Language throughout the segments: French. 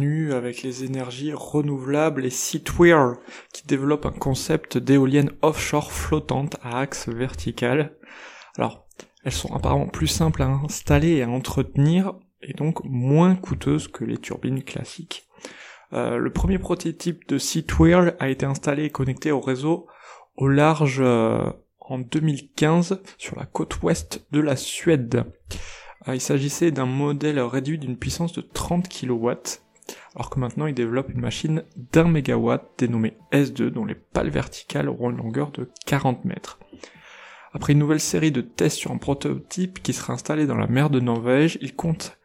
avec les énergies renouvelables et Seatwear qui développe un concept d'éolienne offshore flottante à axe vertical. Alors, elles sont apparemment plus simples à installer et à entretenir et donc moins coûteuses que les turbines classiques. Euh, le premier prototype de Seatwear a été installé et connecté au réseau au large euh, en 2015 sur la côte ouest de la Suède. Euh, il s'agissait d'un modèle réduit d'une puissance de 30 kW, alors que maintenant il développe une machine d'un mégawatt dénommée S2 dont les pales verticales auront une longueur de 40 mètres. Après une nouvelle série de tests sur un prototype qui sera installé dans la mer de Norvège, il compte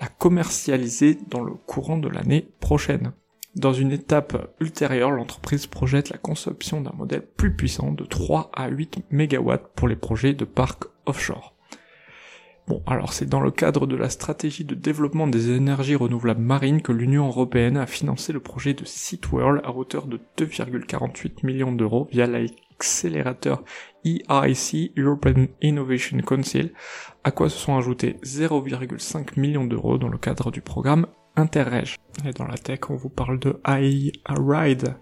la commercialiser dans le courant de l'année prochaine. Dans une étape ultérieure, l'entreprise projette la conception d'un modèle plus puissant de 3 à 8 MW pour les projets de parcs offshore. Bon, alors c'est dans le cadre de la stratégie de développement des énergies renouvelables marines que l'Union européenne a financé le projet de SeaWorld à hauteur de 2,48 millions d'euros via l'accélérateur EIC, European Innovation Council, à quoi se sont ajoutés 0,5 millions d'euros dans le cadre du programme Interreg. Et dans la tech, on vous parle de AI Ride,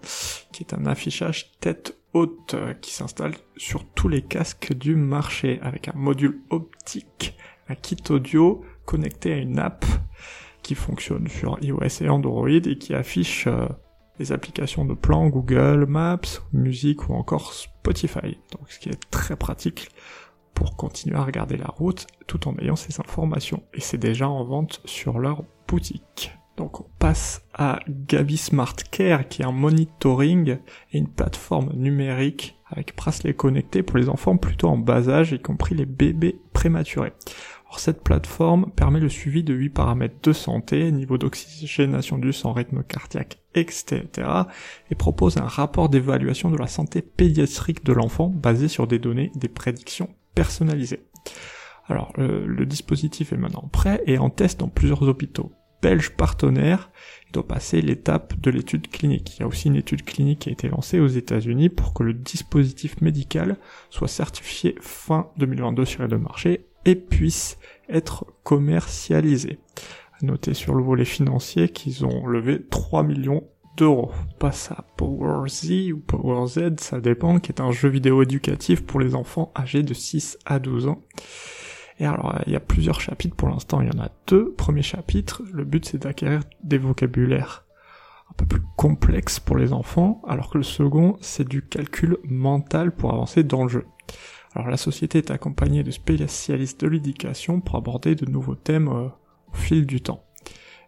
qui est un affichage tête haute qui s'installe sur tous les casques du marché avec un module optique, un kit audio connecté à une app qui fonctionne sur iOS et Android et qui affiche euh, les applications de plan Google Maps, musique ou encore Spotify. Donc ce qui est très pratique pour continuer à regarder la route tout en ayant ces informations. Et c'est déjà en vente sur leur boutique. Donc on passe à Gabi Smart Care qui est un monitoring et une plateforme numérique avec bracelet connecté pour les enfants plutôt en bas âge, y compris les bébés prématurés. Cette plateforme permet le suivi de 8 paramètres de santé, niveau d'oxygénation du sang, rythme cardiaque, etc. et propose un rapport d'évaluation de la santé pédiatrique de l'enfant basé sur des données, des prédictions personnalisées. Alors le dispositif est maintenant prêt et en test dans plusieurs hôpitaux belge partenaire, doit passer l'étape de l'étude clinique. Il y a aussi une étude clinique qui a été lancée aux États-Unis pour que le dispositif médical soit certifié fin 2022 sur le marché et puisse être commercialisé. À noter sur le volet financier qu'ils ont levé 3 millions d'euros. Passe à Power Z ou Power Z, ça dépend, qui est un jeu vidéo éducatif pour les enfants âgés de 6 à 12 ans. Et alors, il y a plusieurs chapitres pour l'instant. Il y en a deux. Premier chapitre, le but c'est d'acquérir des vocabulaires un peu plus complexes pour les enfants, alors que le second, c'est du calcul mental pour avancer dans le jeu. Alors la société est accompagnée de spécialistes de l'éducation pour aborder de nouveaux thèmes euh, au fil du temps.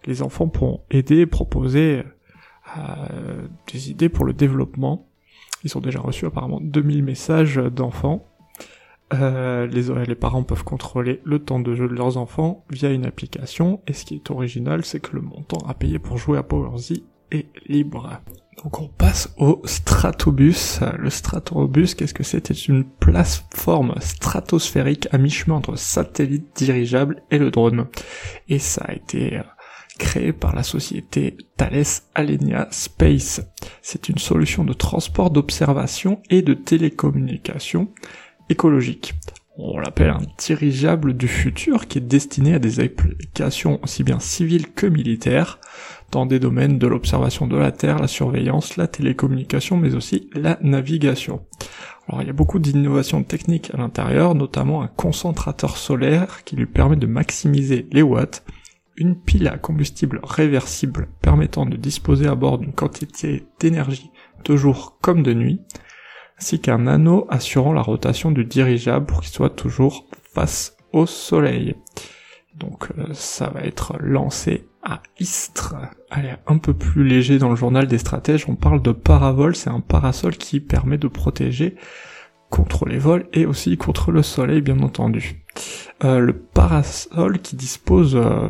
Les enfants pourront aider et proposer euh, des idées pour le développement. Ils ont déjà reçu apparemment 2000 messages d'enfants euh, les, les parents peuvent contrôler le temps de jeu de leurs enfants via une application, et ce qui est original, c'est que le montant à payer pour jouer à PowerZ est libre. Donc on passe au Stratobus. Le Stratobus, qu'est-ce que c'est? C'est une plateforme stratosphérique à mi-chemin entre satellite dirigeable et le drone. Et ça a été euh, créé par la société Thales Alenia Space. C'est une solution de transport d'observation et de télécommunication écologique. On l'appelle un dirigeable du futur qui est destiné à des applications aussi bien civiles que militaires dans des domaines de l'observation de la Terre, la surveillance, la télécommunication, mais aussi la navigation. Alors il y a beaucoup d'innovations techniques à l'intérieur, notamment un concentrateur solaire qui lui permet de maximiser les watts, une pile à combustible réversible permettant de disposer à bord d'une quantité d'énergie de jour comme de nuit, ainsi qu'un anneau assurant la rotation du dirigeable pour qu'il soit toujours face au soleil. Donc euh, ça va être lancé à Istres. Allez, un peu plus léger dans le journal des stratèges, on parle de paravol, c'est un parasol qui permet de protéger contre les vols et aussi contre le soleil bien entendu. Euh, le parasol qui dispose euh,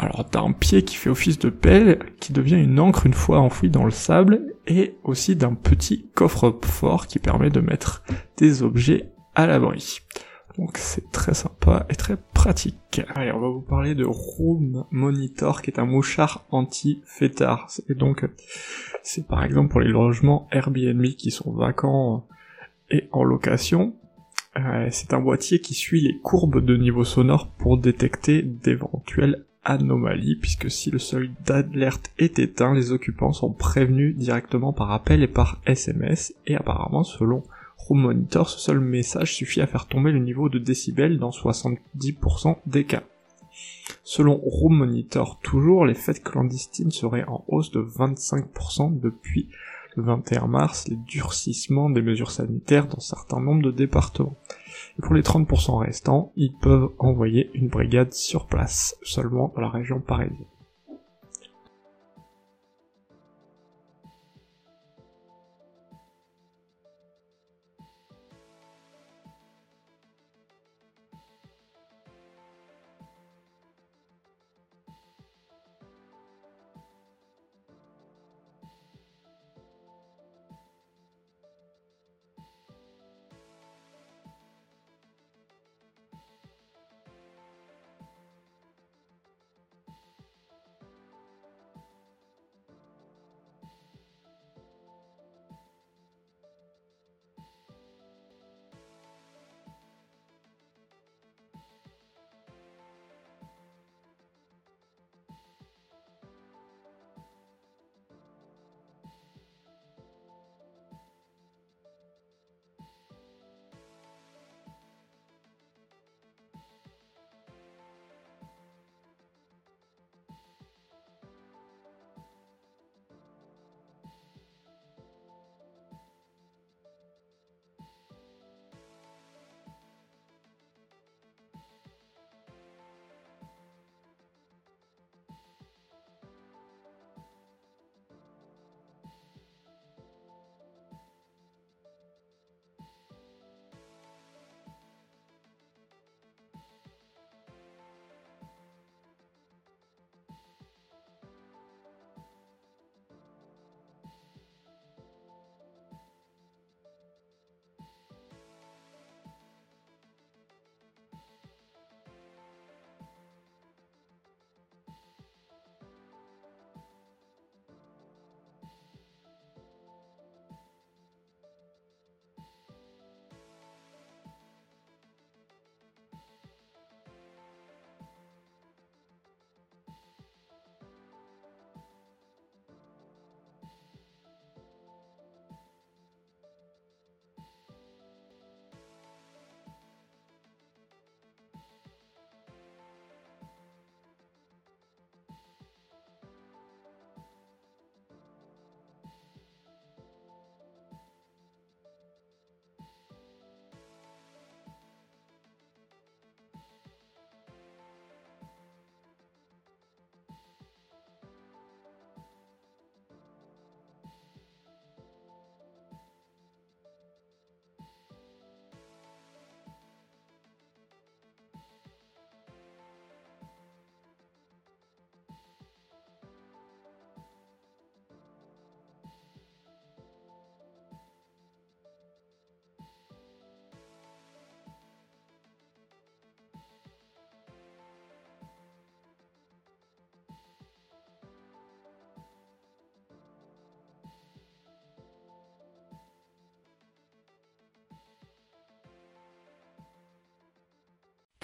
Alors t'as un pied qui fait office de pelle, qui devient une encre une fois enfoui dans le sable, et aussi d'un petit coffre-fort qui permet de mettre des objets à l'abri. Donc c'est très sympa et très pratique. Allez, on va vous parler de Room Monitor, qui est un mouchard anti-fêtard. Et donc, c'est par exemple pour les logements Airbnb qui sont vacants et en location. Euh, c'est un boîtier qui suit les courbes de niveau sonore pour détecter d'éventuelles anomalies, puisque si le seuil d'alerte est éteint, les occupants sont prévenus directement par appel et par SMS, et apparemment, selon Room Monitor, ce seul message suffit à faire tomber le niveau de décibels dans 70% des cas. Selon Room Monitor, toujours, les fêtes clandestines seraient en hausse de 25% depuis 21 mars, les durcissements des mesures sanitaires dans certains nombres de départements. Pour les 30% restants, ils peuvent envoyer une brigade sur place, seulement dans la région parisienne.